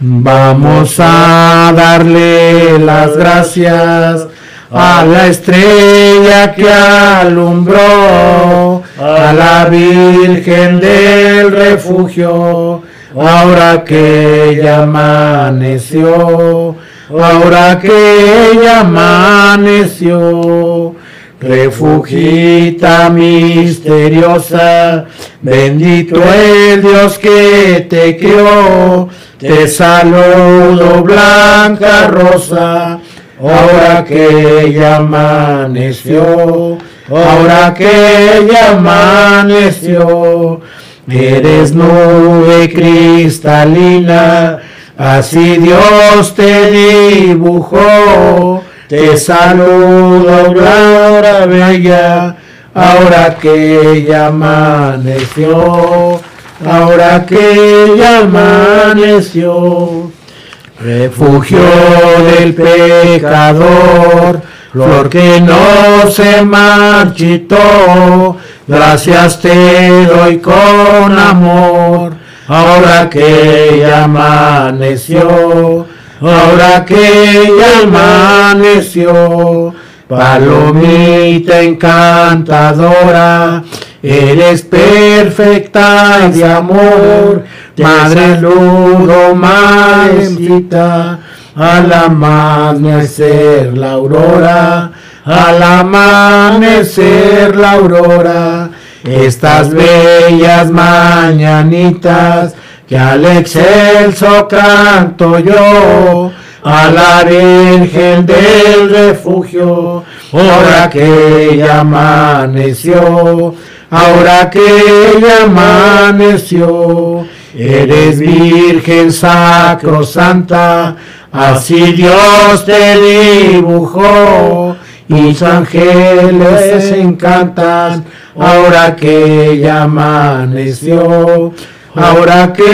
Vamos a darle las gracias a la estrella que alumbró, a la Virgen del refugio, ahora que ella amaneció, ahora que ella amaneció. Refugita misteriosa, bendito el Dios que te creó, te saludo blanca rosa, ahora que ella amaneció, ahora que ella amaneció, eres nube cristalina, así Dios te dibujó, te saludo Laura Bella, ahora que ella amaneció, ahora que ella amaneció. Refugio del pecador, flor que no se marchitó, gracias te doy con amor, ahora que ella amaneció, ahora que ella amaneció, palomita encantadora, eres perfecta de amor, Madre saludo, madrecita, al amanecer la aurora, al amanecer la aurora, estas bellas mañanitas que al excelso canto yo, a la Virgen del refugio, ahora que ella amaneció, ahora que ella amaneció, eres Virgen sacrosanta, así Dios te dibujó, y sus ángeles encantan, ahora que ella amaneció, ahora que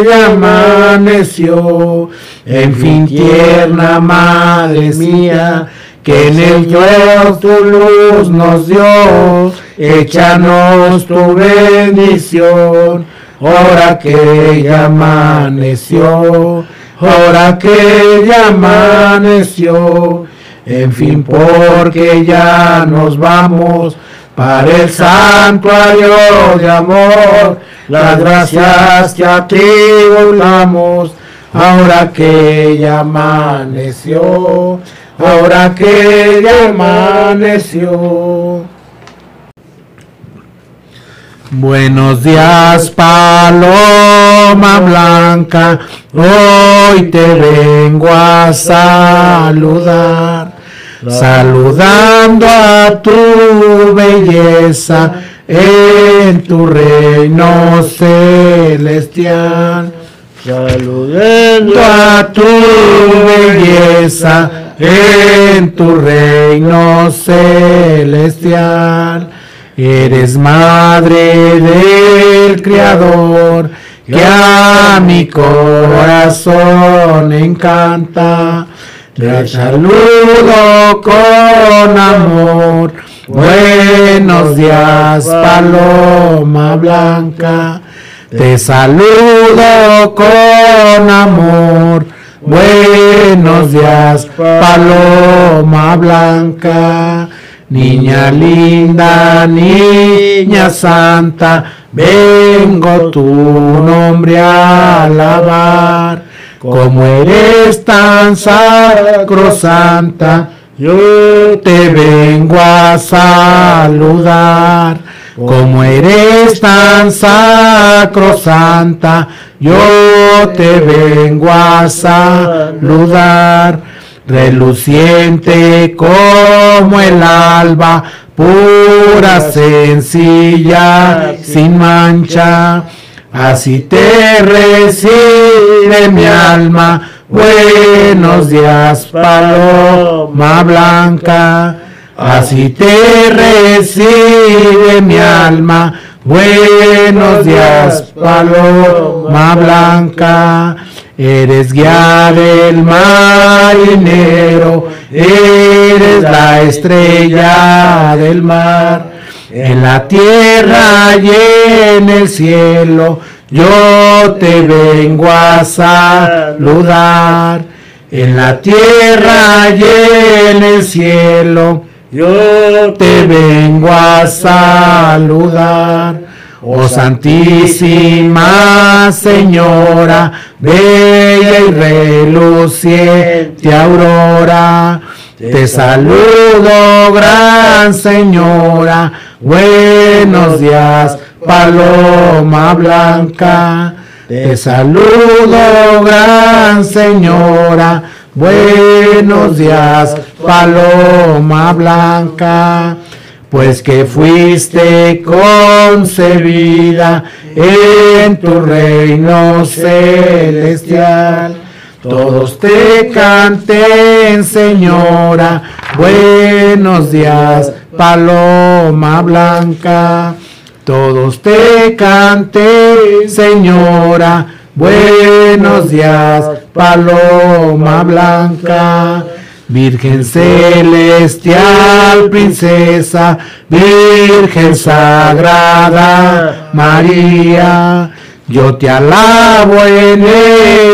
ella amaneció, en fin tierna madre mía, que en el Dios tu luz nos dio, échanos tu bendición, ahora que ella amaneció, ahora que ella amaneció, en fin, porque ya nos vamos para el santuario de amor, las gracias que a ti volvamos, ahora que ella amaneció, ahora que ella amaneció. Buenos días, paloma blanca, hoy te vengo a saludar, saludando a tu belleza en tu reino celestial. Saludando a tu belleza en tu reino celestial. Eres madre del Creador, que a mi corazón encanta. Te saludo con amor. Buenos días, paloma blanca. Te saludo con amor. Buenos días, paloma blanca. Niña linda, niña santa, vengo tu nombre a alabar. Como eres tan sacrosanta, yo te vengo a saludar. Como eres tan sacrosanta, yo te vengo a saludar reluciente como el alba, pura, sencilla, sin mancha. Así te recibe mi alma. Buenos días, paloma blanca. Así te recibe mi alma. Buenos días, paloma blanca. Eres guía del marinero, eres la estrella del mar. En la tierra y en el cielo, yo te vengo a saludar en la tierra y en el cielo. Yo te vengo a saludar. Oh Santísima Señora, bella y reluciente aurora, te saludo, gran Señora, buenos días, paloma blanca. Te saludo, gran Señora, buenos días, paloma blanca pues que fuiste concebida en tu reino celestial. Todos te canten, Señora, buenos días, paloma blanca. Todos te canten, Señora, buenos días, paloma blanca. Virgen celestial, princesa, Virgen sagrada, María, yo te alabo en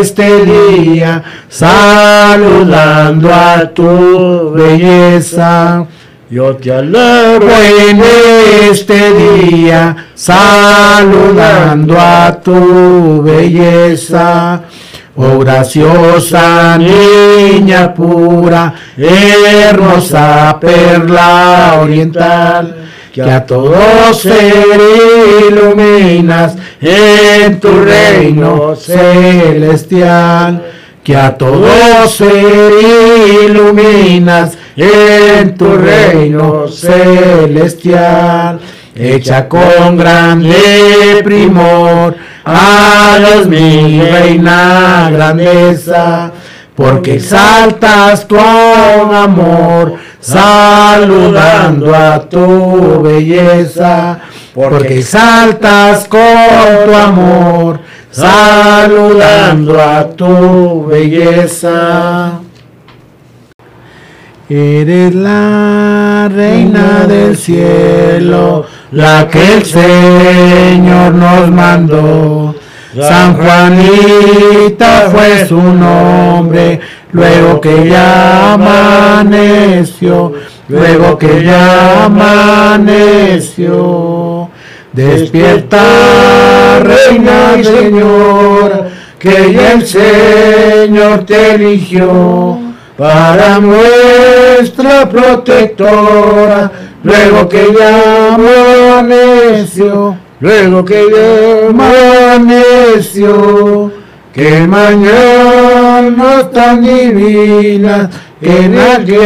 este día, saludando a tu belleza. Yo te alabo en este día, saludando a tu belleza. Oh graciosa niña pura, hermosa perla oriental, que a todos se iluminas en tu reino celestial, que a todos se iluminas en tu reino celestial. Hecha con grande primor, hagas mi reina grandeza, porque exaltas tu amor, saludando a tu belleza, porque exaltas con tu amor, saludando a tu belleza. Eres la reina del cielo, la que el Señor nos mandó. San Juanita fue su nombre, luego que ya amaneció, luego que ya amaneció. Despierta, reina y señora, que ya el Señor te eligió para nuestra protectora, luego que ya amaneció, luego que ya amaneció, que mañana tan divina, que nadie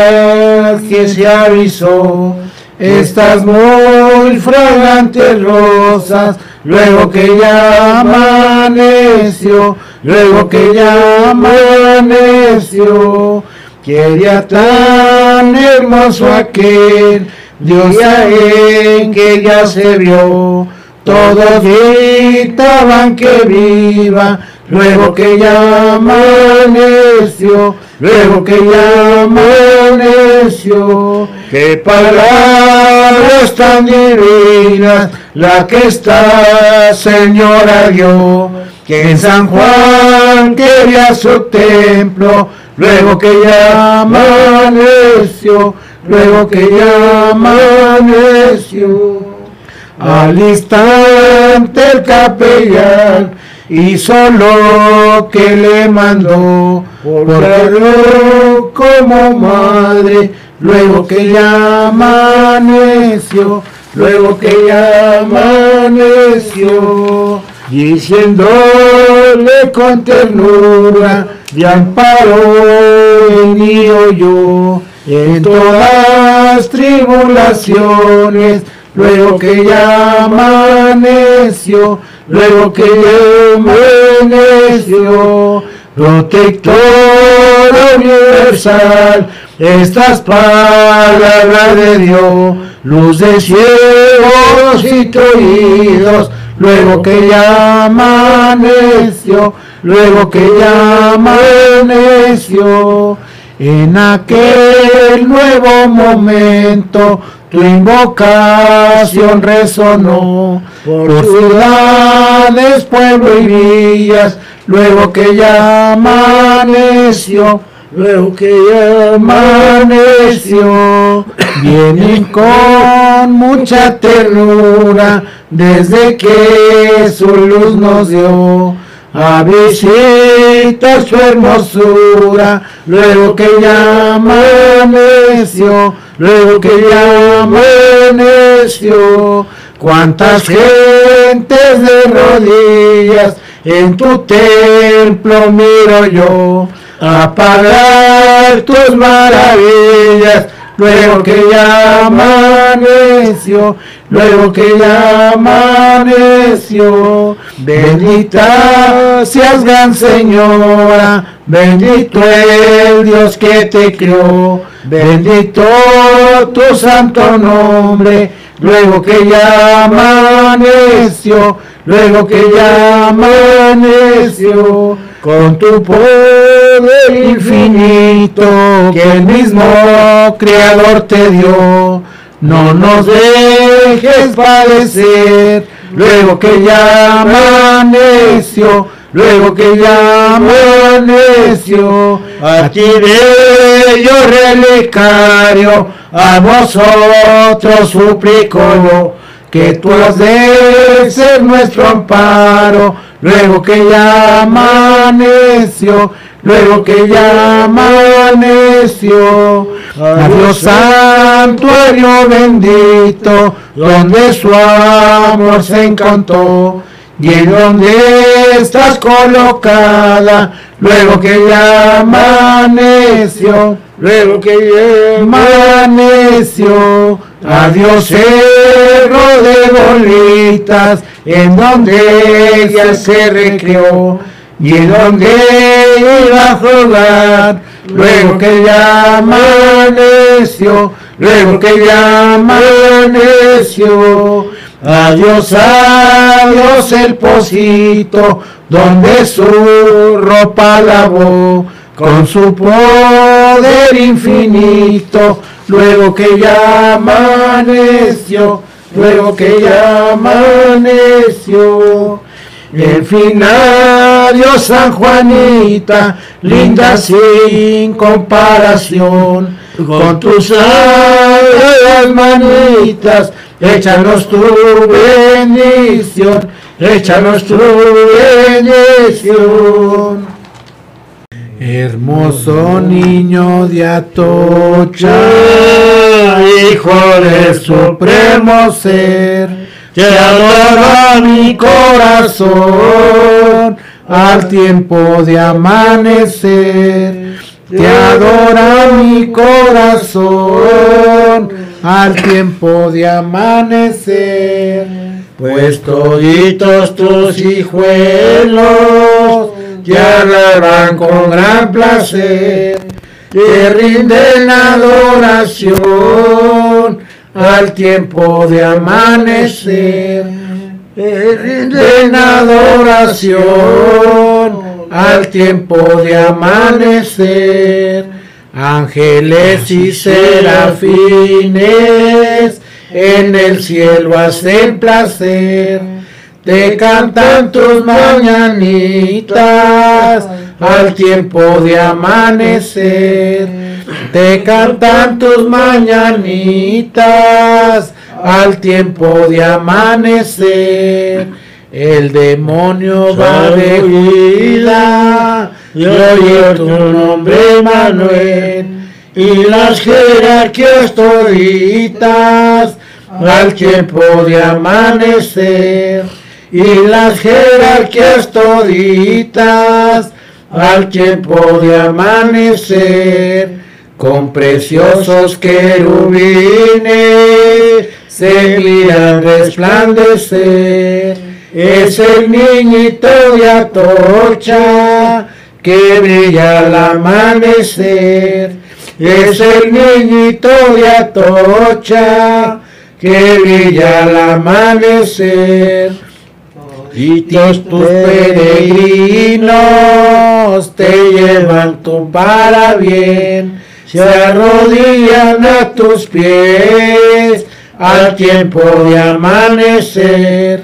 que se avisó, estas muy fragantes rosas, luego que ya amaneció, luego que ya amaneció, Quería tan hermoso aquel Dios en que ya se vio. Todos gritaban que viva, luego que ya amaneció, luego que ya amaneció. Qué palabras tan divinas, la que esta señora dio, que en San Juan quería su templo, luego que ya amaneció, luego que ya amaneció. Al instante el capellán hizo lo que le mandó, porque como madre, luego que ya amaneció, luego que ya amaneció, diciéndole con ternura, de amparo venido yo en todas tribulaciones, luego que ya amaneció, luego que ya amaneció, protector universal, estas palabras de Dios, luz de ciegos y oídos, luego que ya amaneció, luego que ya amaneció, en aquel nuevo momento tu invocación resonó por ciudades, pueblos y villas, luego que ya amaneció, luego que ya amaneció, vienen con mucha ternura desde que su luz nos dio. A visitar su hermosura, luego que ya amaneció, luego que ya amaneció, cuántas gentes de rodillas en tu templo miro yo, a pagar tus maravillas, luego que ya amaneció, luego que ya amaneció. Bendita seas gran Señora, bendito el Dios que te crió, bendito tu santo nombre, luego que ya amaneció, luego que ya amaneció con tu poder infinito que el mismo Creador te dio. No nos dejes padecer, luego que ya amaneció, luego que ya amaneció. A ti bello relicario, a vosotros suplico que tú has de ser nuestro amparo, luego que ya amaneció, luego que ya amaneció. Adiós santuario bendito, donde su amor se encantó, y en donde estás colocada, luego que ya amaneció, luego que ya amaneció. Adiós cerro de bolitas, en donde ella se recreó y en donde iba a jugar. Luego que ya amaneció, luego que ya amaneció. Adiós, adiós el pocito, donde su ropa lavó con su poder infinito luego que ya amaneció, luego que ya amaneció. El final, Dios San Juanita, linda sin comparación, con tus sagradas manitas, échanos tu bendición, échanos tu bendición. Hermoso niño de Atocha, hijo del supremo ser, te adora mi corazón al tiempo de amanecer. Te adora mi corazón al tiempo de amanecer. Pues toditos tus hijuelos te alaban con gran placer, te rinden adoración al tiempo de amanecer, te rinden adoración al tiempo de amanecer, ángeles y serafines en el cielo hacen placer te cantan tus mañanitas al tiempo de amanecer. Te cantan tus mañanitas al tiempo de amanecer. El demonio va de huida y oye tu nombre Manuel y las jerarquías toditas al tiempo de amanecer. Y las jerarquías toditas al tiempo de amanecer, con preciosos querubines se miran resplandecer. Es el niñito de Atocha que brilla al amanecer. Es el niñito de Atocha que brilla al amanecer y tus peregrinos te llevan tu para bien. se arrodillan a tus pies al tiempo de amanecer,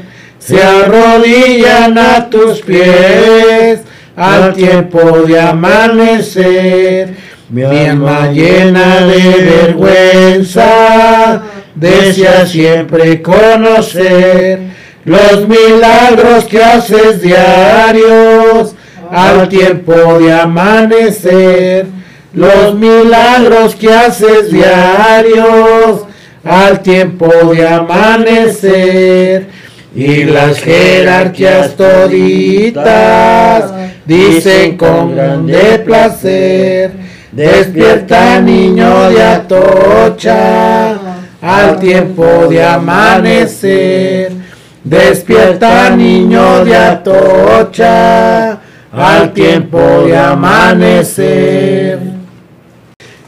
se arrodillan a tus pies al tiempo de amanecer. Mi alma llena de vergüenza desea siempre conocer los milagros que haces diarios al tiempo de amanecer, los milagros que haces diarios al tiempo de amanecer y las jerarquías toditas dicen con grande placer, despierta niño de Atocha al tiempo de amanecer, despierta niño de Atocha al tiempo de amanecer.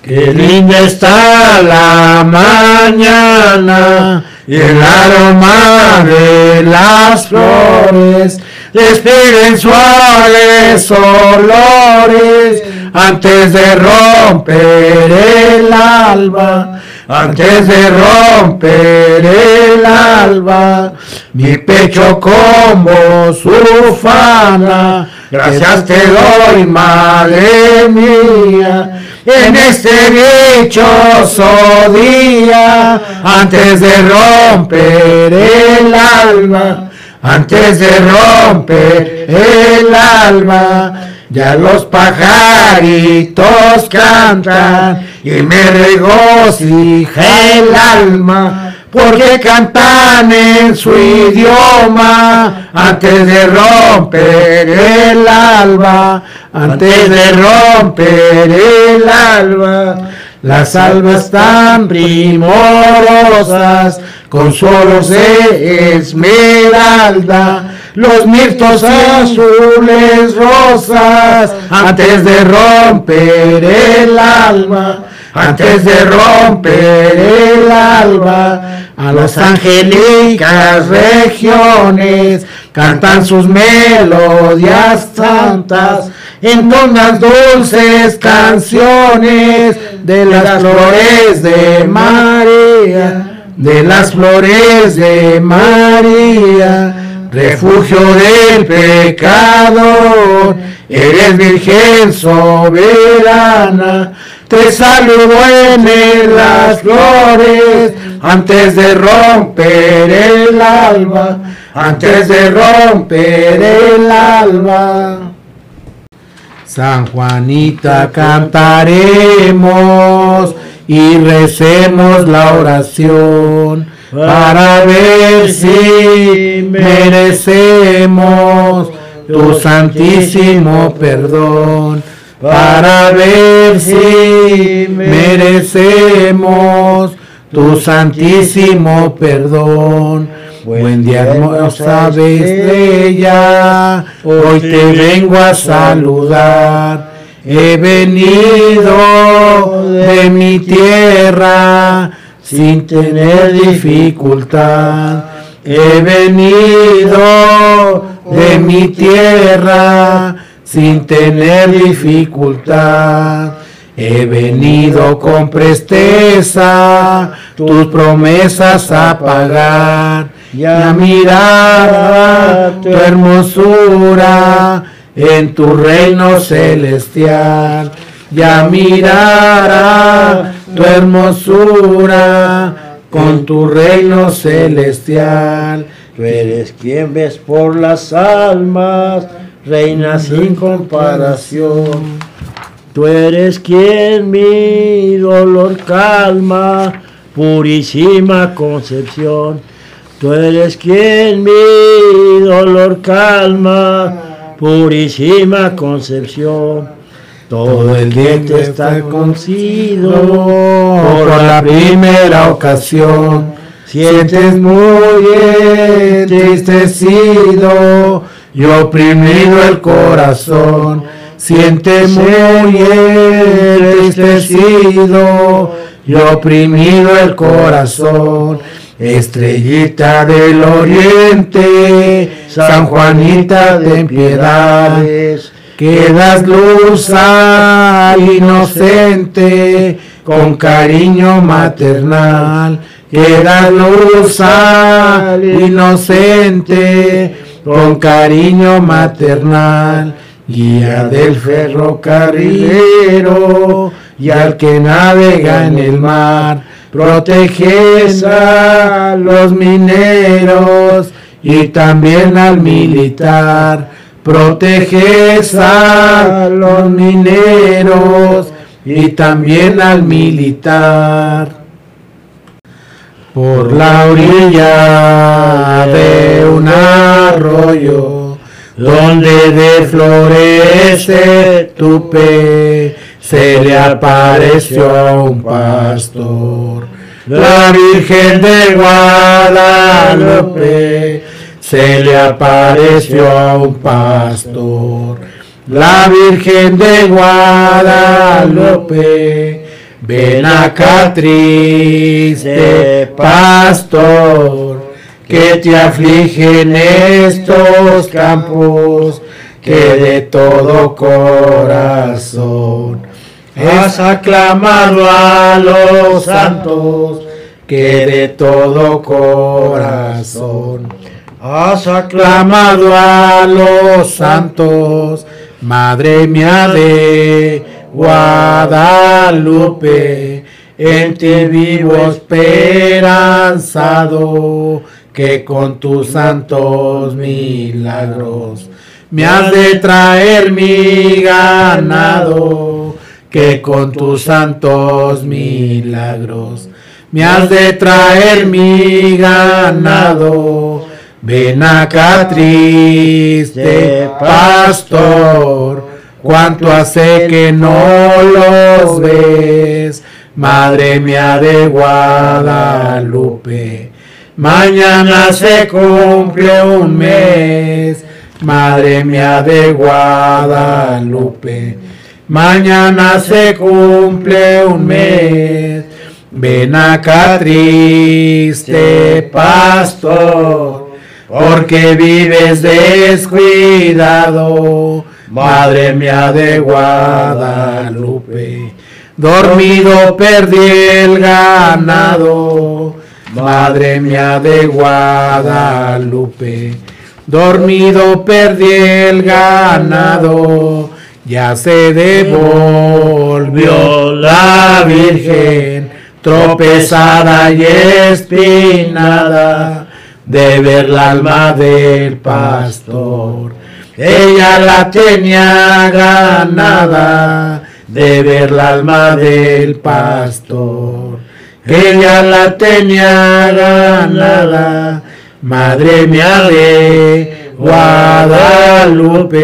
Qué linda está la mañana y el aroma de las flores despiden suaves olores antes de romper el alba, antes de romper el alba, mi pecho como su fana, gracias te doy, madre mía. En este dichoso día, antes de romper el alma, antes de romper el alma, ya los pajaritos cantan y me regocija el alma porque cantan en su idioma antes de romper el alba, antes de romper el alba. Las almas tan primorosas, con solos de esmeralda, los mirtos azules rosas, antes de romper el alma antes de romper el alba, a las angélicas regiones cantan sus melodías santas, entonan dulces canciones de las flores de María, de las flores de María, refugio del pecador, eres virgen soberana te saludo en las flores, antes de romper el alba, antes de romper el alba. San Juanita cantaremos y recemos la oración para ver si merecemos tu santísimo perdón para ver si merecemos tu santísimo perdón. Buen día, hermosa estrella, hoy te vengo a saludar. He venido de mi tierra sin tener dificultad. He venido de mi tierra sin tener dificultad. He venido con presteza tus promesas a pagar y a mirar tu hermosura en tu reino celestial. Y a tu hermosura con tu reino celestial. Tú eres quien ves por las almas reina sin comparación. Tú eres quien mi dolor calma, purísima concepción. Tú eres quien mi dolor calma, purísima concepción. Todo el viento está concido por la primera ocasión. Sientes muy entristecido y oprimido el corazón, siente muy entristecido y oprimido el corazón. Estrellita del oriente, San Juanita de piedades, que das luz al inocente con cariño maternal, que das luz al inocente con cariño maternal, guía del ferrocarrilero y al que navega en el mar, proteges a los mineros y también al militar, proteges a los mineros y también al militar. Por la orilla de un arroyo, donde de florece tu pe, se le apareció a un pastor. La Virgen de Guadalupe se le apareció a un pastor. La Virgen de Guadalupe, ven acá triste pastor, que te afligen estos campos, que de todo corazón has aclamado a los santos, que de todo corazón Has aclamado a los santos, Madre mía de Guadalupe, en ti vivo esperanzado, que con tus santos milagros me has de traer mi ganado, que con tus santos milagros me has de traer mi ganado. Ven acá triste pastor, cuánto hace que no los ves, Madre mía de Guadalupe. Mañana se cumple un mes, Madre mía de Guadalupe. Mañana se cumple un mes. Ven acá triste pastor porque vives descuidado, Madre mía de Guadalupe. Dormido perdí el ganado, Madre mía de Guadalupe. Dormido perdí el ganado, ya se devolvió la Virgen, tropezada y espinada de ver la alma del pastor. Ella la tenía ganada de ver la alma del pastor. Ella la tenía ganada, madre mía de Guadalupe,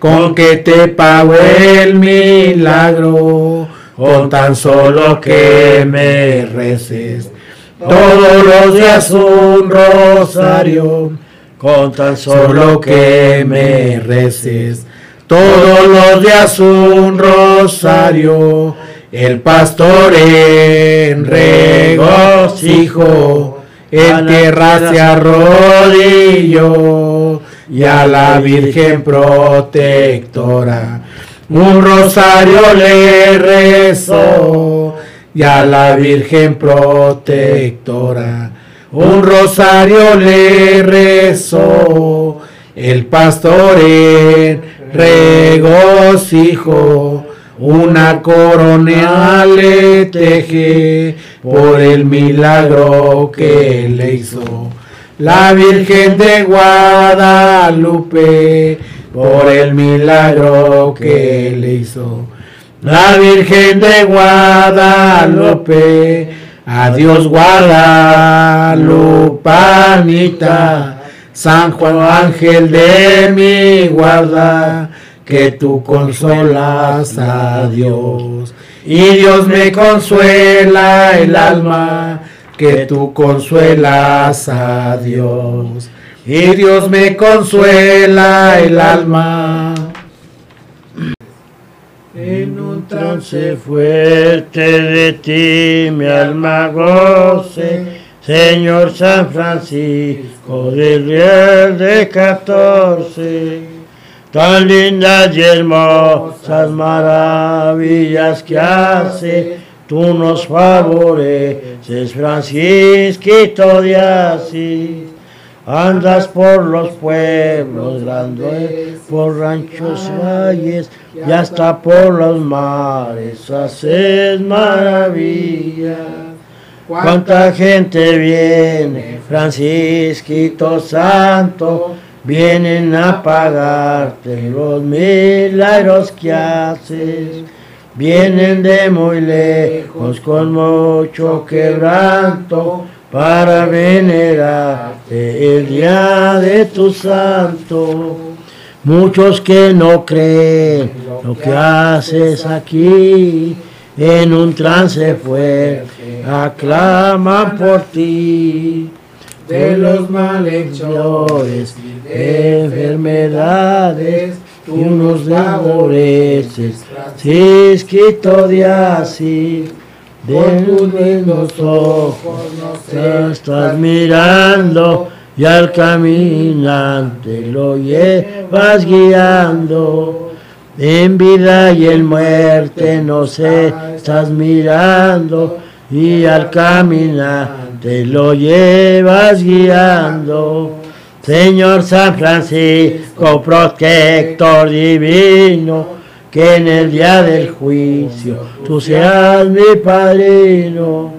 con que te pago el milagro, con tan solo que me reces todos los días un rosario, con tan solo que me reces. Todos los días un rosario, el pastor en regocijo, en tierra se arrodilló y a la Virgen protectora un rosario le rezó y a la Virgen protectora. Un rosario le rezó, el pastor en regocijo, una corona le teje por el milagro que le hizo. La Virgen de Guadalupe, por el milagro que le hizo la Virgen de Guadalupe, adiós Guadalupanita, San Juan Ángel de mi guarda, que tú consolas a Dios. Y Dios me consuela el alma, que tú consuelas a Dios. Y Dios me consuela el alma un trance fuerte de ti mi alma goce, Señor San Francisco del Riel de 14. tan lindas y hermosas maravillas que hace, tú nos favoreces, Francisquito de Asís. Andas por los pueblos grandes, por ranchos y valles, y hasta por los mares haces maravillas. Cuánta gente viene, Francisquito Santo, vienen a pagarte los milagros que haces. Vienen de muy lejos con mucho quebranto para venerarte el día de tu santo. Muchos que no creen lo que haces aquí, en un trance fuerte, aclaman por ti. De los malhechores, enfermedades, y unos favoreces, Cisquito de así de tus lindos ojos te estás mirando y al caminante lo llevas guiando. En vida y en muerte no sé, estás mirando y al caminante lo llevas guiando. Señor San Francisco, protector divino, que en el día del juicio tú seas mi padrino.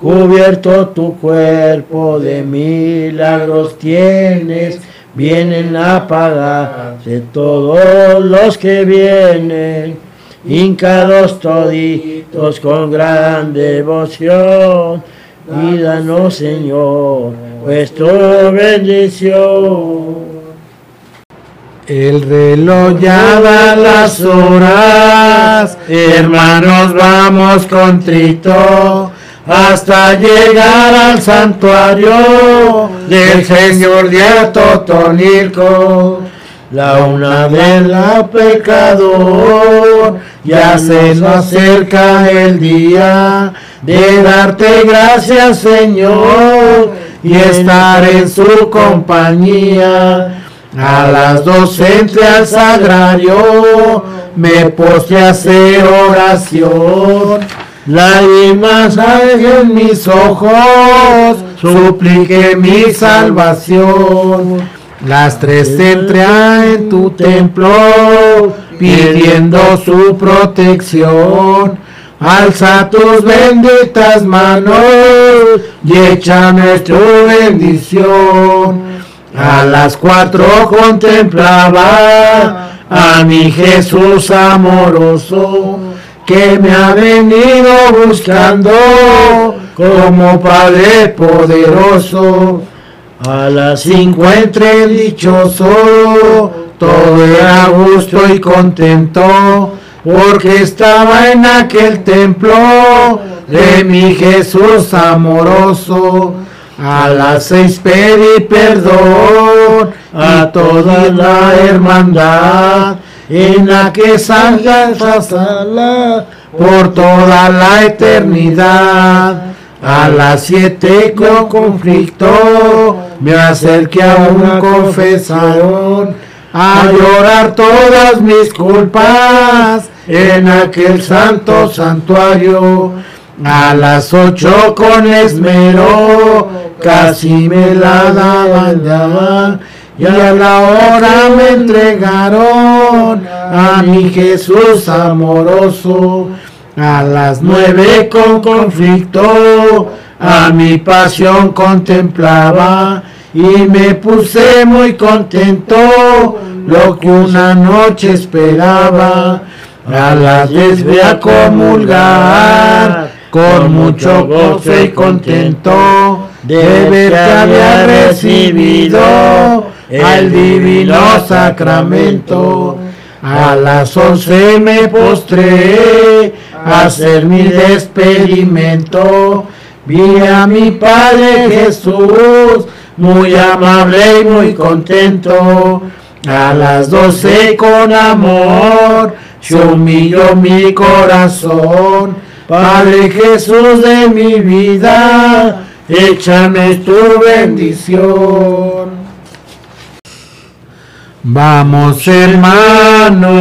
Cubierto tu cuerpo de milagros tienes, vienen a pagarse todos los que vienen, hincados toditos con gran devoción, y danos Señor, vuestra bendición. El reloj ya da las horas, hermanos vamos con Trito hasta llegar al santuario del Señor de Atotonilco. La una de la pecador, ya se nos acerca el día de darte gracias Señor y estar en su compañía a las doce entre al sagrario, me posté a hacer oración. Lágrimas hay en mis ojos, supliqué mi salvación. Las tres entré en tu templo, pidiendo su protección. Alza tus benditas manos y echa nuestra bendición. A las cuatro contemplaba a mi Jesús amoroso que me ha venido buscando como Padre poderoso. A las cinco entre dichoso, todo era gusto y contento, porque estaba en aquel templo de mi Jesús amoroso a las seis pedí perdón a toda la hermandad en la que salga sala por toda la eternidad. A las siete con conflicto me acerqué a un confesaron a llorar todas mis culpas en aquel santo santuario. A las ocho con esmero casi me la daban y a la hora me entregaron a mi Jesús amoroso. A las nueve con conflicto a mi pasión contemplaba y me puse muy contento lo que una noche esperaba. A las diez voy a comulgar con mucho gozo y contento de ver que había recibido el divino sacramento. A las once me postré a hacer mi experimento. Vi a mi Padre Jesús, muy amable y muy contento. A las doce con amor, se humilló mi corazón. Padre Jesús de mi vida, échame tu bendición. Vamos hermanos,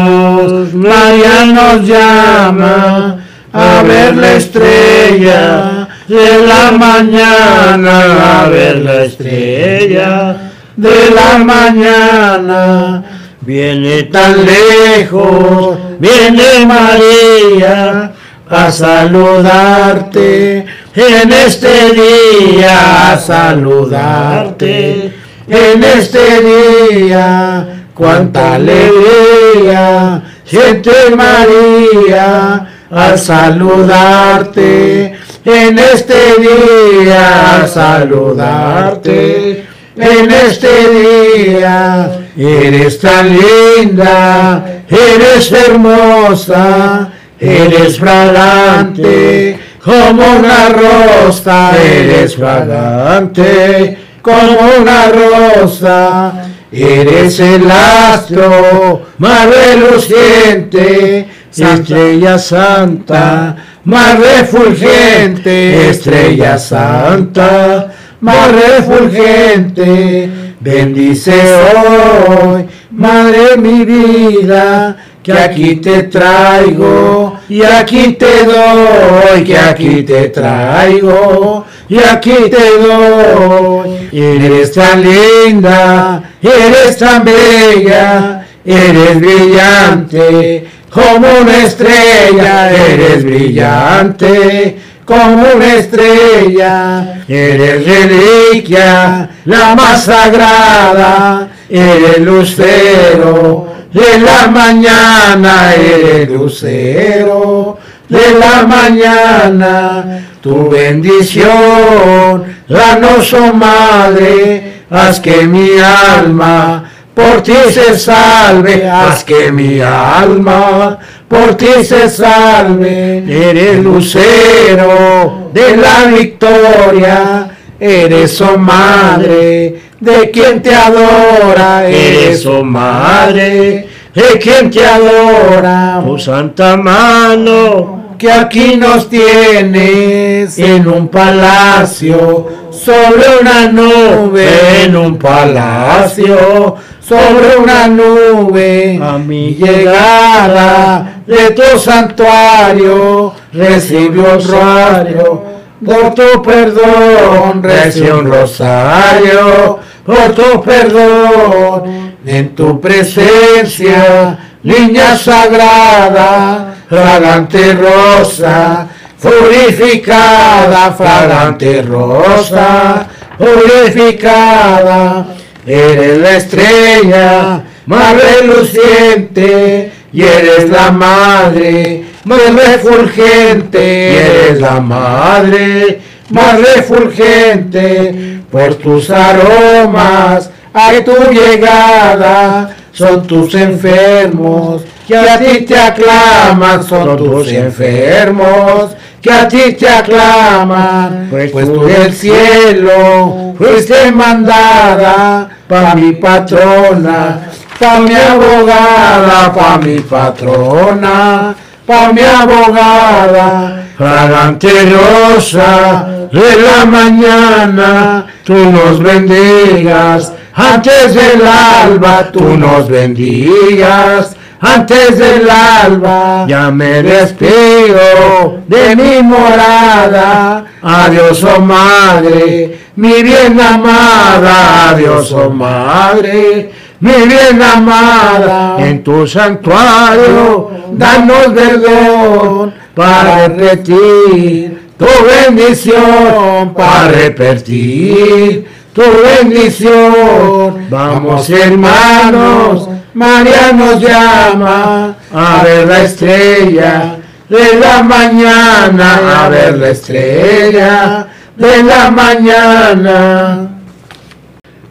María nos llama a ver la estrella de la mañana, a ver la estrella de la mañana. Viene tan lejos, viene María a saludarte en este día, a saludarte en este día. Cuánta alegría siente María al saludarte en este día, a saludarte en este día. Eres tan linda, eres hermosa, eres fragante como una rosa, eres fragante como una rosa. Eres el astro más reluciente, estrella santa, más refulgente, estrella santa, más refulgente. Bendice hoy, Madre mi vida, que aquí te traigo y aquí te doy, que aquí te traigo y aquí te doy. Eres tan linda, eres tan bella, eres brillante, como una estrella, eres brillante, como una estrella, eres reliquia, la más sagrada, eres lucero de la mañana, eres lucero de la mañana, tu bendición, danos, oh Madre, haz que mi alma por ti se salve, haz que mi alma por ti se salve. Eres lucero de la victoria, eres, oh Madre, de quien te adora, eres, oh Madre, de quien te adora. Oh Santa Mano, que aquí nos tienes en un palacio, sobre una nube, en un palacio, sobre una nube. A mi llegada de tu santuario, recibe un rosario, por tu perdón, recibe un rosario, por tu perdón, en tu presencia, niña sagrada fragante rosa, purificada, fragante rosa, purificada, eres la estrella más reluciente, y eres la madre más refulgente, eres la madre más refulgente, por tus aromas. A tu llegada son tus enfermos que a ti te aclaman, son tus enfermos, que a ti te aclaman, pues, pues tú del cielo fuiste mandada pa' mi patrona, pa' mi abogada, pa' mi patrona, pa' mi abogada, fragante rosa de la mañana, tú nos bendigas, antes del alba tú nos bendigas, antes del alba, ya me despido de mi morada. Adiós, oh madre, mi bien amada. Adiós, oh madre, mi bien amada. En tu santuario, danos perdón para repetir tu bendición, para repetir tu bendición. Vamos, hermanos María nos llama a ver la estrella de la mañana, a ver la estrella de la mañana.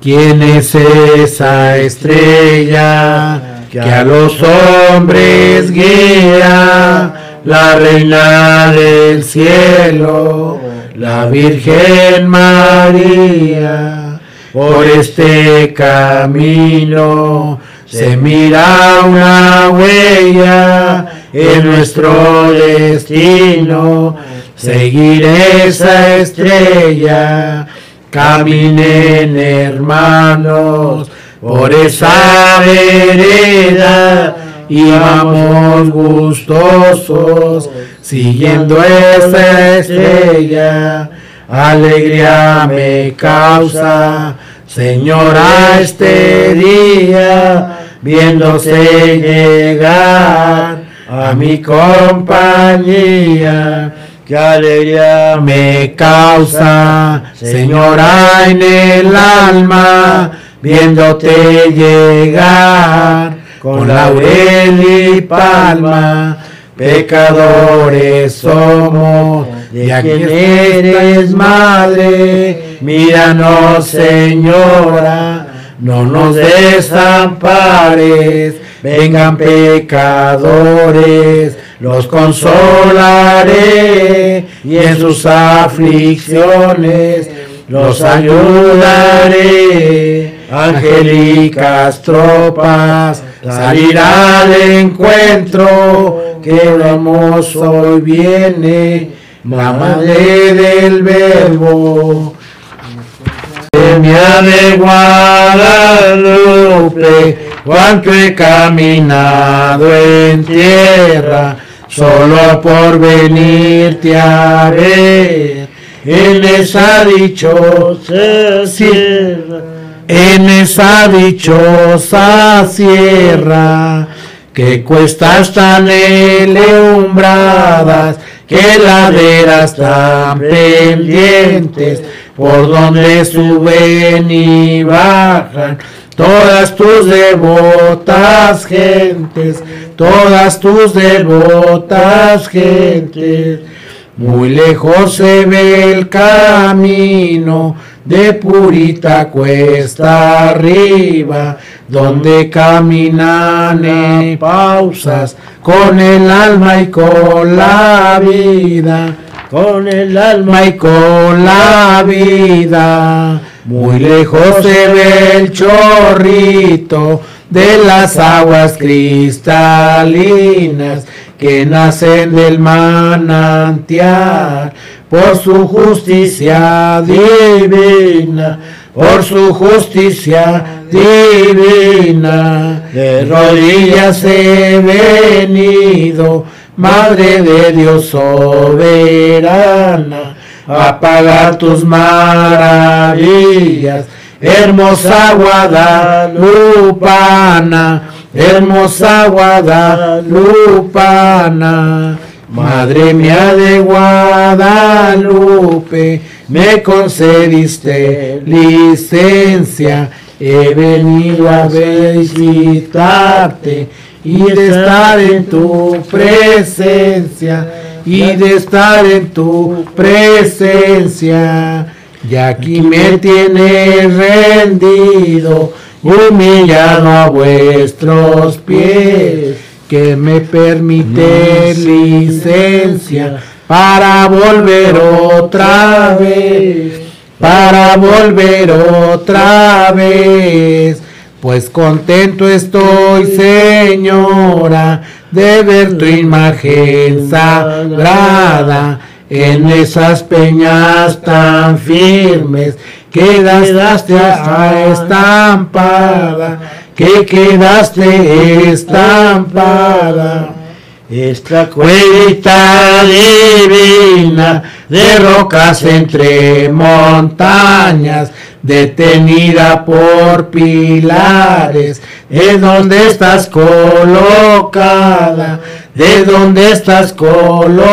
¿Quién es esa estrella que a los hombres guía? La reina del cielo, la Virgen María, por este camino se mira una huella en nuestro destino, seguir esa estrella, caminen hermanos por esa vereda íbamos gustosos, siguiendo esa estrella. Alegría me causa, Señora, este día, viéndose llegar a mi compañía. Qué alegría me causa, Señora, en el alma, viéndote llegar con laurel y palma. Pecadores somos, y a quien eres madre, míranos, Señora, no nos desampares, vengan pecadores los consolaré y en sus aflicciones los ayudaré. Angélicas tropas salir al encuentro, que hermoso hoy viene, madre del verbo. Semia de Guadalupe, cuánto he caminado en tierra, solo por venirte a ver. En esa dichosa sierra, en esa dichosa sierra, que cuestas tan elumbradas, que laderas tan pendientes, por donde suben y bajan todas tus devotas gentes, todas tus devotas gentes. Muy lejos se ve el camino de purita cuesta arriba, donde caminan en pausas con el alma y con la vida, con el alma y con la vida. Muy lejos se ve el chorrito de las aguas cristalinas que nacen del manantial por su justicia divina, por su justicia divina. De rodillas he venido, Madre de Dios soberana apagar tus maravillas. Hermosa Guadalupana, hermosa Guadalupana, Madre mía de Guadalupe, me concediste licencia, he venido a visitarte y de estar en tu presencia y de estar en tu presencia. Y aquí me tienes rendido, humillado a vuestros pies, que me permite licencia para volver otra vez, para volver otra vez. Pues contento estoy, Señora, de ver tu imagen sagrada en esas peñas tan firmes quedaste estampada, que quedaste estampada. Esta cuevita divina de rocas entre montañas, detenida por pilares, es donde estás colocada, de donde estás colocada.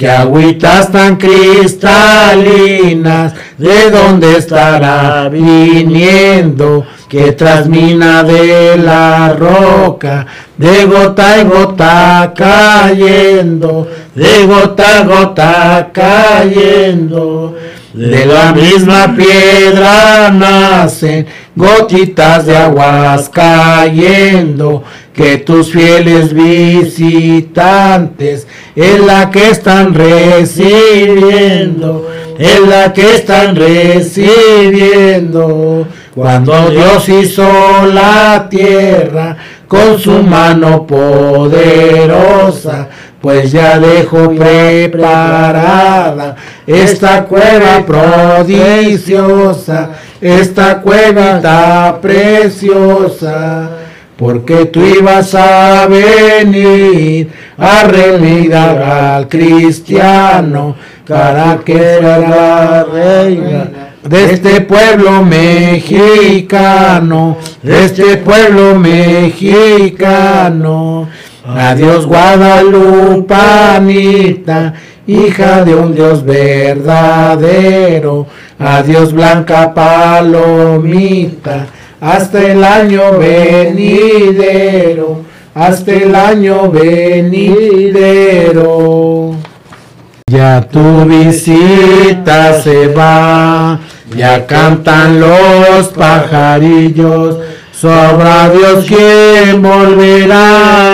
Que agüitas tan cristalinas, de dónde estará viniendo, que trasmina de la roca, de gota en gota cayendo, de gota a gota cayendo. De la misma piedra nacen gotitas de aguas cayendo, que tus fieles visitantes es la que están recibiendo, es la que están recibiendo. Cuando Dios hizo la tierra con su mano poderosa, pues ya dejo preparada esta cueva prodigiosa, esta cuevita preciosa, porque tú ibas a venir a remediar al cristiano para que fuera reina de este pueblo mexicano, de este pueblo mexicano. Adiós Guadalupanita, hija de un Dios verdadero. Adiós Blanca Palomita, hasta el año venidero, hasta el año venidero. Ya tu visita se va, ya cantan los pajarillos, sobra Dios quien volverá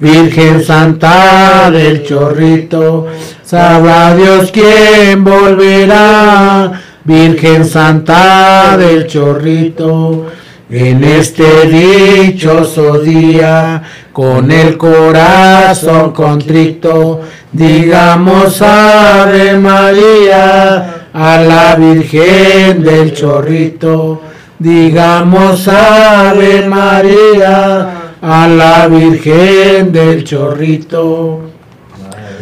Virgen Santa del Chorrito, sabrá Dios quién volverá. Virgen Santa del Chorrito, en este dichoso día, con el corazón contrito, digamos Ave María a la Virgen del Chorrito, digamos Ave María a la Virgen del Chorrito.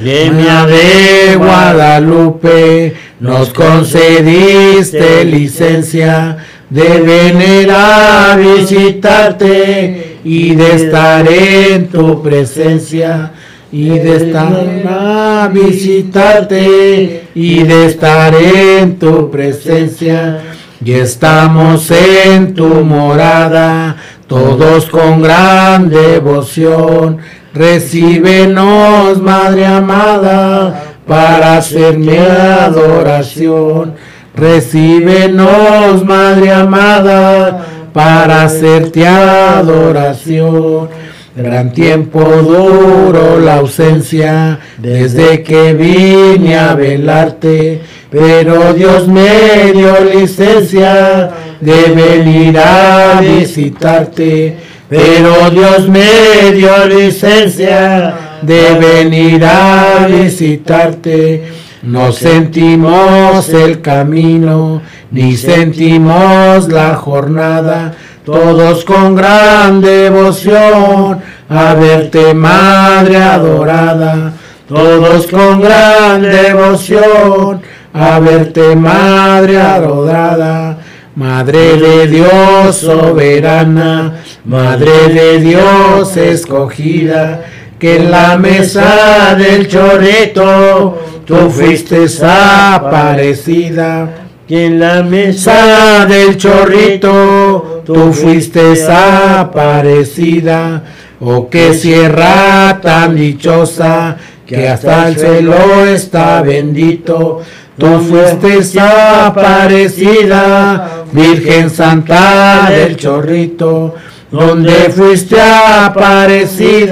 Lemia de Guadalupe, nos concediste licencia de venir a visitarte y de estar en tu presencia y de estar a visitarte y de estar en tu presencia. Y estamos en tu morada todos con gran devoción, recíbenos, Madre amada, para hacer mi adoración. Recíbenos, Madre amada, para hacerte adoración. Gran tiempo duro la ausencia desde que vine a velarte, pero Dios me dio licencia de venir a visitarte, pero Dios me dio licencia de venir a visitarte. No sentimos el camino, ni sentimos la jornada, todos con gran devoción a verte, Madre adorada, todos con gran devoción a verte, Madre adorada. Madre de Dios soberana, Madre de Dios escogida, que en la mesa del chorrito tú fuiste aparecida. Que en la mesa del chorrito tú fuiste aparecida. Oh, qué sierra tan dichosa, que hasta el cielo está bendito. Tú fuiste aparecida, Virgen Santa del Chorrito, donde fuiste aparecida,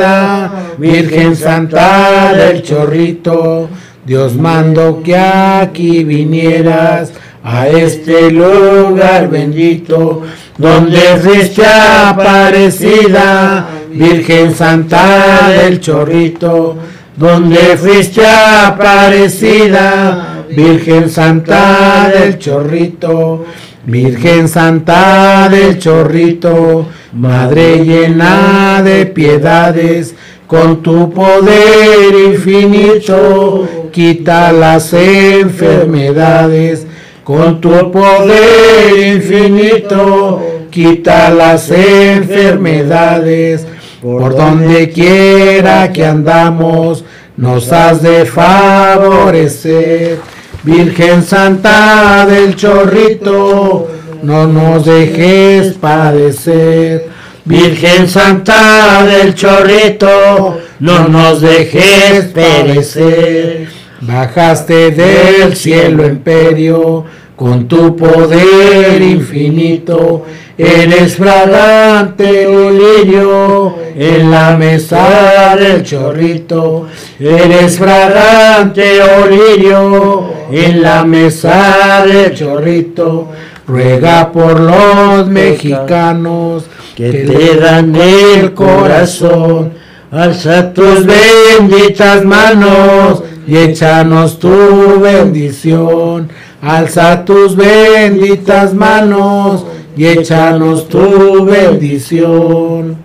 Virgen Santa del Chorrito. Dios mandó que aquí vinieras a este lugar bendito, donde fuiste aparecida, Virgen Santa del Chorrito, donde fuiste aparecida, Virgen Santa del Chorrito, Virgen Santa del Chorrito, Madre llena de piedades, con tu poder infinito, quita las enfermedades, con tu poder infinito, quita las enfermedades, por donde quiera que andamos, nos has de favorecer. Virgen Santa del Chorrito, no nos dejes padecer. Virgen Santa del Chorrito, no nos dejes perecer. Bajaste del cielo imperio con tu poder infinito, eres fragante lirio en la mesa del chorrito, eres fragante lirio en la mesa del chorrito, ruega por los mexicanos que te dan el corazón. Alza tus benditas manos y échanos tu bendición. Alza tus benditas manos y échanos tu bendición.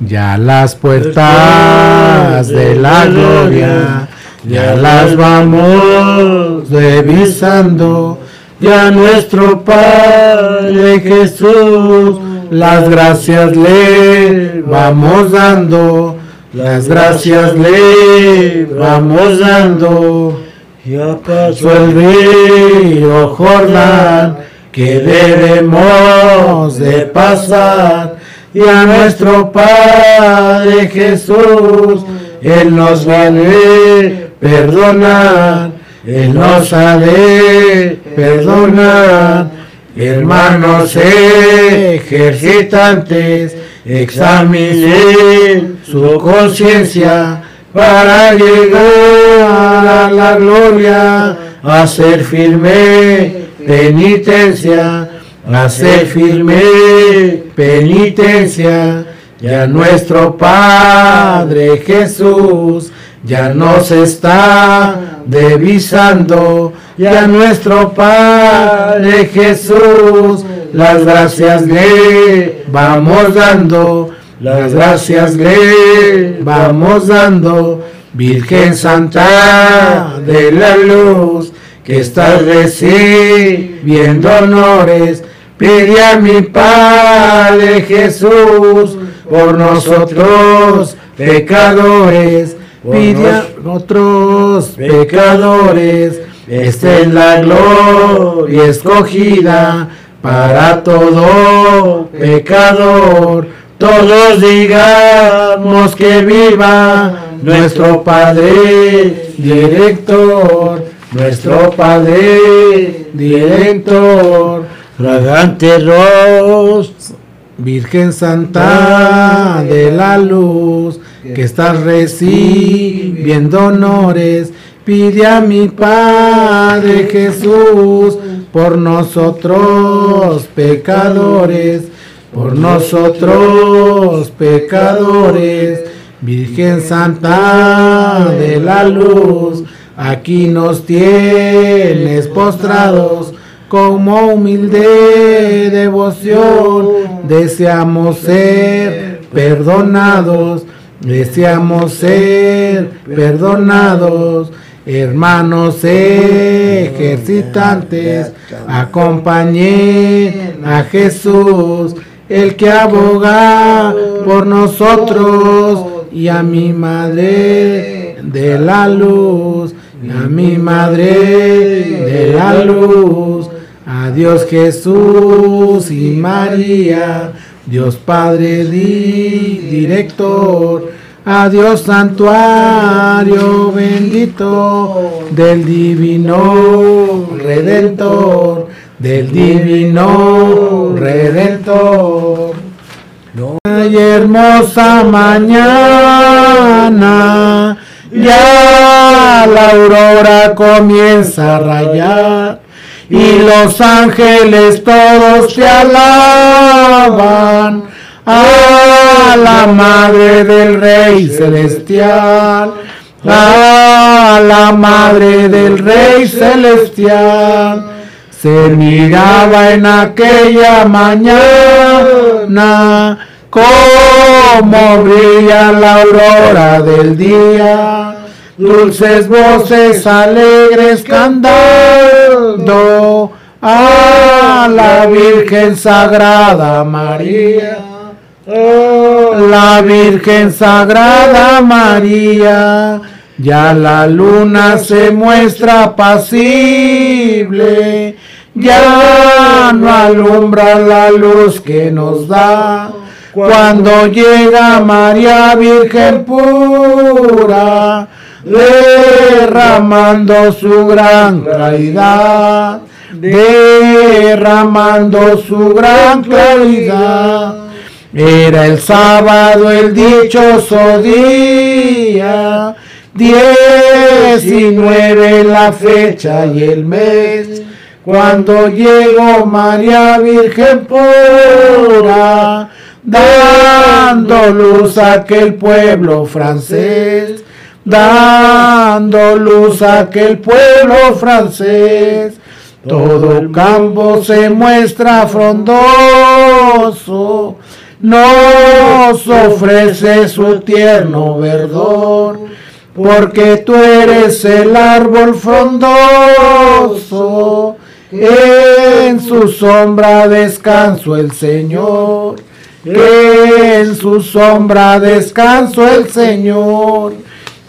Ya las puertas de la gloria, ya las vamos revisando. Ya nuestro Padre Jesús, las gracias le vamos dando, las gracias le vamos dando. Ya pasó el río Jordán que debemos de pasar y a nuestro Padre Jesús, Él nos viene perdonar, Él nos ha de perdonar. Hermanos ejercitantes, examinen su conciencia para llegar a la gloria, a ser firme penitencia, hacer firme penitencia, ya nuestro Padre Jesús ya nos está devisando, ya nuestro Padre Jesús, las gracias le vamos dando, las gracias le vamos dando, Virgen Santa de la Luz que estás recibiendo honores, pide a mi Padre Jesús por nosotros pecadores, pide a otros pecadores, esté en la gloria escogida para todo pecador. Todos digamos que viva nuestro Padre director nuestro Padre Director, fragante Ros, Virgen Santa de la Luz, que estás recibiendo honores, pide a mi Padre Jesús por nosotros pecadores, por nosotros pecadores, Virgen Santa de la Luz, Aquí nos tienes postrados como humilde devoción. Deseamos ser perdonados, deseamos ser perdonados. Hermanos ejercitantes, acompañen a Jesús, el que aboga por nosotros y a mi Madre de la luz a mi Madre de la Luz, a Dios Jesús y María, Dios Padre director, a Dios Santuario bendito del Divino Redentor, del Divino Redentor. Ay, hermosa mañana ya la aurora comienza a rayar y los ángeles todos te alaban. A la madre del rey celestial, a la madre del rey celestial. Se miraba en aquella mañana como brilla la aurora del día, dulces voces alegres cantando a la Virgen Sagrada María. La Virgen Sagrada María, ya la luna se muestra pasible, ya no alumbra la luz que nos da. Cuando llega María Virgen pura, derramando su gran claridad, derramando su gran claridad. Era el sábado el dichoso día, diecinueve la fecha y el mes, cuando llegó María Virgen pura dando luz a aquel pueblo francés, dando luz a aquel pueblo francés. Todo campo se muestra frondoso, nos ofrece su tierno verdor, porque tú eres el árbol frondoso, en su sombra descanso el Señor, en su sombra descanso el Señor.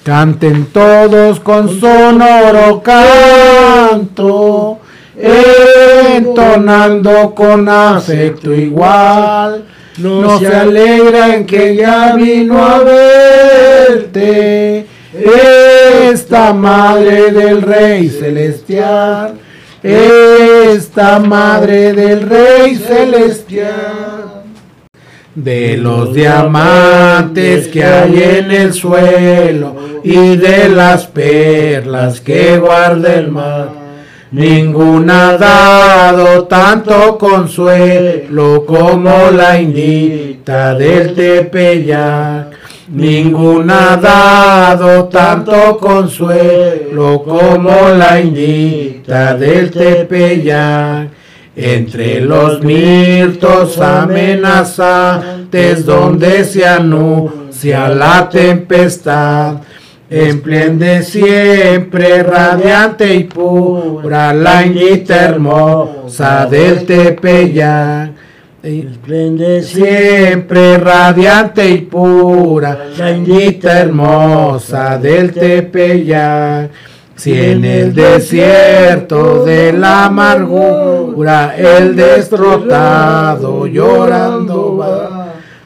Canten todos con sonoro canto entonando con afecto igual. No se alegra en que ya vino a verte esta madre del Rey Celestial, esta madre del Rey Celestial. De los diamantes que hay en el suelo y de las perlas que guarda el mar Ninguna ha dado tanto consuelo como la indita del Tepeyac. Ninguna ha dado tanto consuelo como la indita del Tepeyac. Entre los mirtos amenazantes donde se anuncia la tempestad Emprende siempre radiante y pura la indita hermosa del Tepeyac. Esplende siempre radiante y pura la indita hermosa del Tepeyac. Si en el desierto de la amargura el destrotado llorando va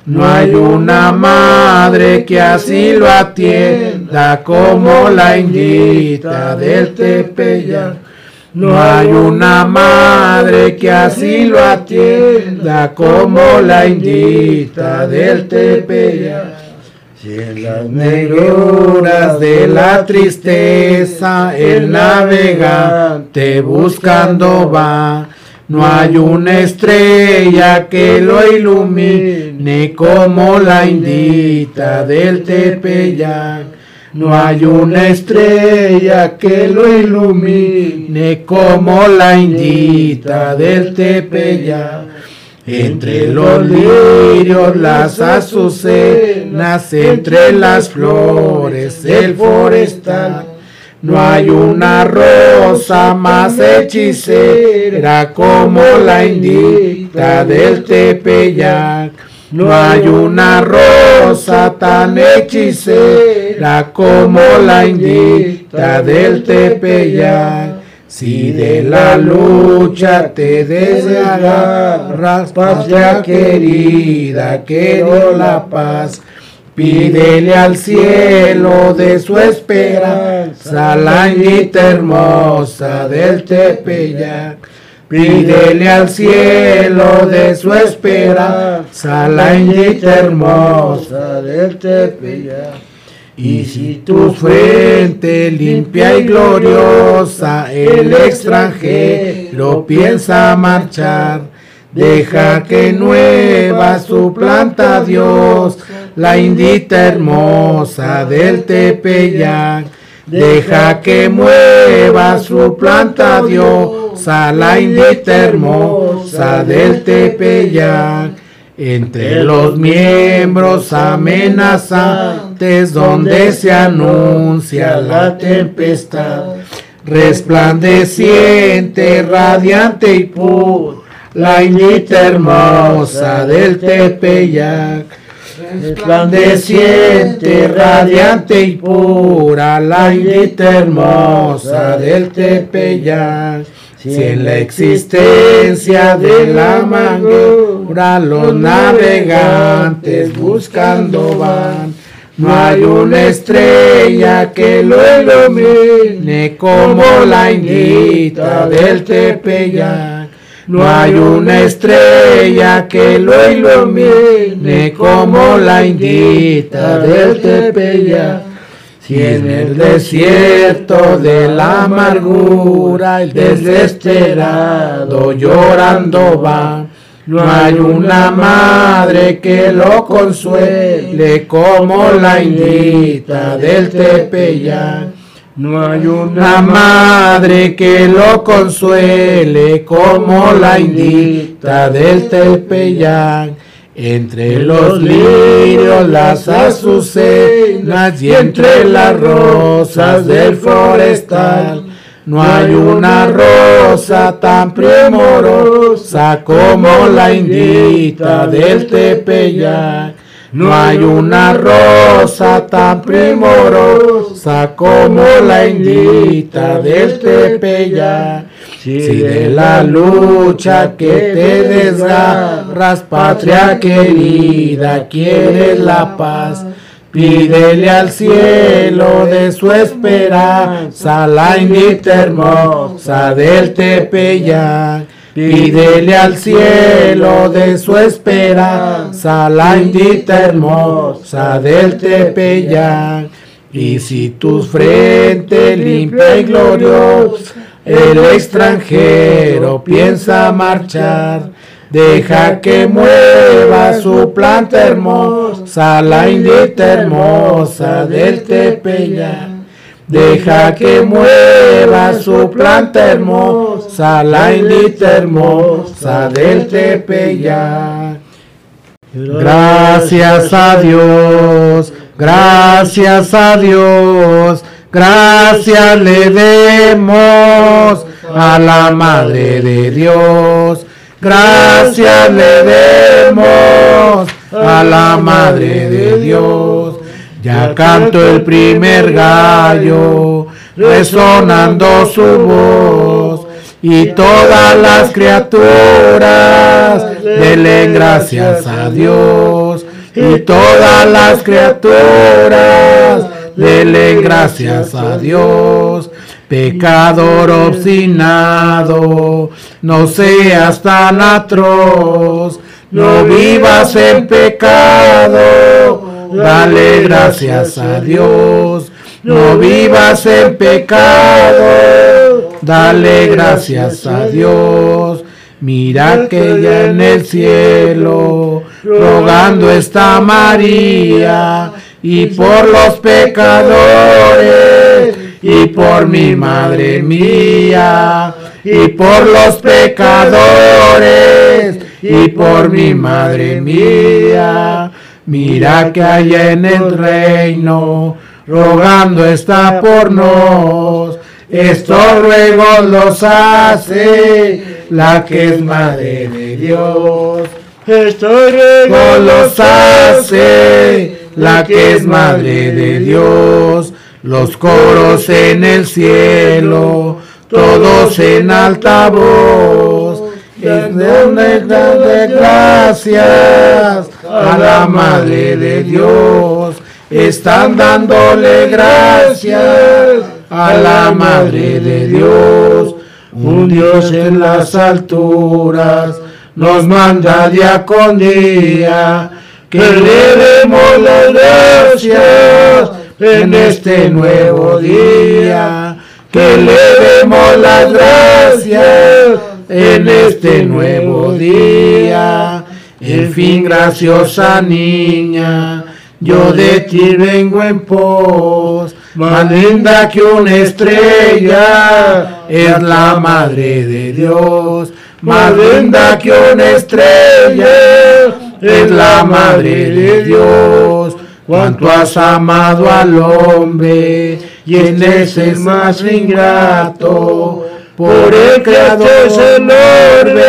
no hay una madre que así lo atienda como la indita del Tepeyac. No hay una madre que así lo atienda como la indita del Tepeyac. Si en las negruras de la tristeza el navegante buscando va, no hay una estrella que lo ilumine como la indita del Tepeyac. No hay una estrella que lo ilumine como la indita del Tepeyac. Entre los lirios, las azucenas, entre las flores, el forestal no hay una rosa más hechicera como la indita del Tepeyac. No hay una rosa tan hechicera como la indita del Tepeyac. Si de la lucha te desagarras, patria querida, quiero la paz Pídele al cielo de su esperanza, la anguita hermosa del Tepeyac. Pídele al cielo de su esperanza, la anguita hermosa del Tepeyac. Y si tu frente limpia y gloriosa, el extranjero piensa marchar, deja que nueva su planta Dios la indita hermosa del Tepeyac. Deja que mueva su planta diosa, la indita hermosa del Tepeyac. Entre los miembros amenazantes donde se anuncia la tempestad, resplandeciente, radiante y pura, la indita hermosa del Tepeyac resplandeciente, radiante y pura, la indita hermosa del Tepeyac. Si en la existencia de la manguera los navegantes buscando van, no hay una estrella que lo ilumine como la indita del Tepeyac. No hay una estrella que lo ilumine como la indita del Tepeyac. Si en el desierto de la amargura el desesperado llorando va, No hay una madre que lo consuele como la indita del Tepeyac. No hay una madre que lo consuele como la indita del Tepeyac. Entre los lirios, las azucenas y entre las rosas del forestal no hay una rosa tan primorosa como la indita del Tepeyac. No hay una rosa tan primorosa como la indita del Tepeyac. Si de la lucha que te desgarras, patria querida, quieres la paz Pídele al cielo de su esperanza, la indita hermosa del Tepeyac. Pídele al cielo de su esperanza, la indita hermosa del Tepeyac. Y si tu frente limpia y gloriosa, el extranjero piensa marchar Deja que mueva su planta hermosa, la indita hermosa del Tepeyac. Deja que mueva su planta hermosa, la indita hermosa del Tepeyac. Gracias a Dios, gracias a Dios, gracias le demos a la Madre de Dios. Gracias le demos a la Madre de Dios. Ya canto el primer gallo, resonando su voz, y todas las criaturas denle gracias a Dios. Y todas las criaturas denle gracias a Dios Pecador obstinado, no seas tan atroz, no vivas en pecado, dale gracias a Dios. No vivas en pecado, dale gracias a Dios. Mira que ya en el cielo, rogando está María, y por los pecadores y por mi madre mía, y por los pecadores, y por mi madre mía. Mira que hay en el reino, rogando está por nos. Estos ruegos los hace la que es madre de Dios. Estos ruegos los hace la que es madre de Dios los coros en el cielo, todos en alta voz. De gracias a la Madre de Dios. Están dándole gracias a la Madre de Dios. Un Dios en las alturas nos manda día con día que le demos las gracias en este nuevo día. Que le demos las gracias en este nuevo día. En fin, graciosa niña, yo de ti vengo en pos, más linda que una estrella, es la madre de Dios, más linda que una estrella, es la madre de Dios. Cuánto has amado al hombre, y en ese es más ingrato, por el creador es enorme,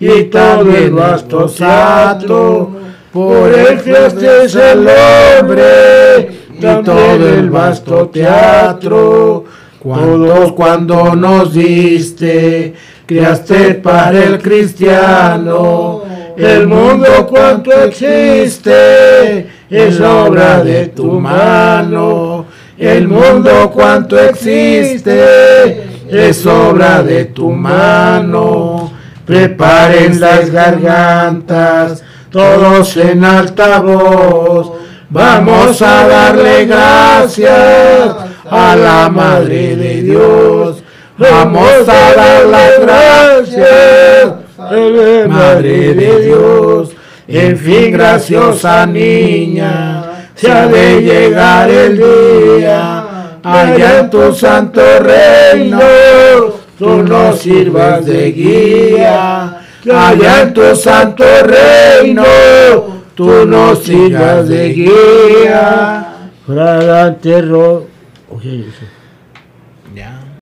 y también vasto teatro, por el creador es el hombre, y todo el vasto teatro, cuántos cuando nos diste, creaste para el cristiano, el mundo cuánto existe, es obra de tu mano. El mundo cuanto existe es obra de tu mano. Preparen las gargantas, todos en alta voz. Vamos a darle gracias a la Madre de Dios. Vamos a dar las gracias Madre de Dios, en fin graciosa niña, se ha de llegar el día, allá en tu santo reino, tú nos sirvas de guía, allá en tu santo reino, tú nos sirvas de guía. Fragante ro... Oye, eso. Ya.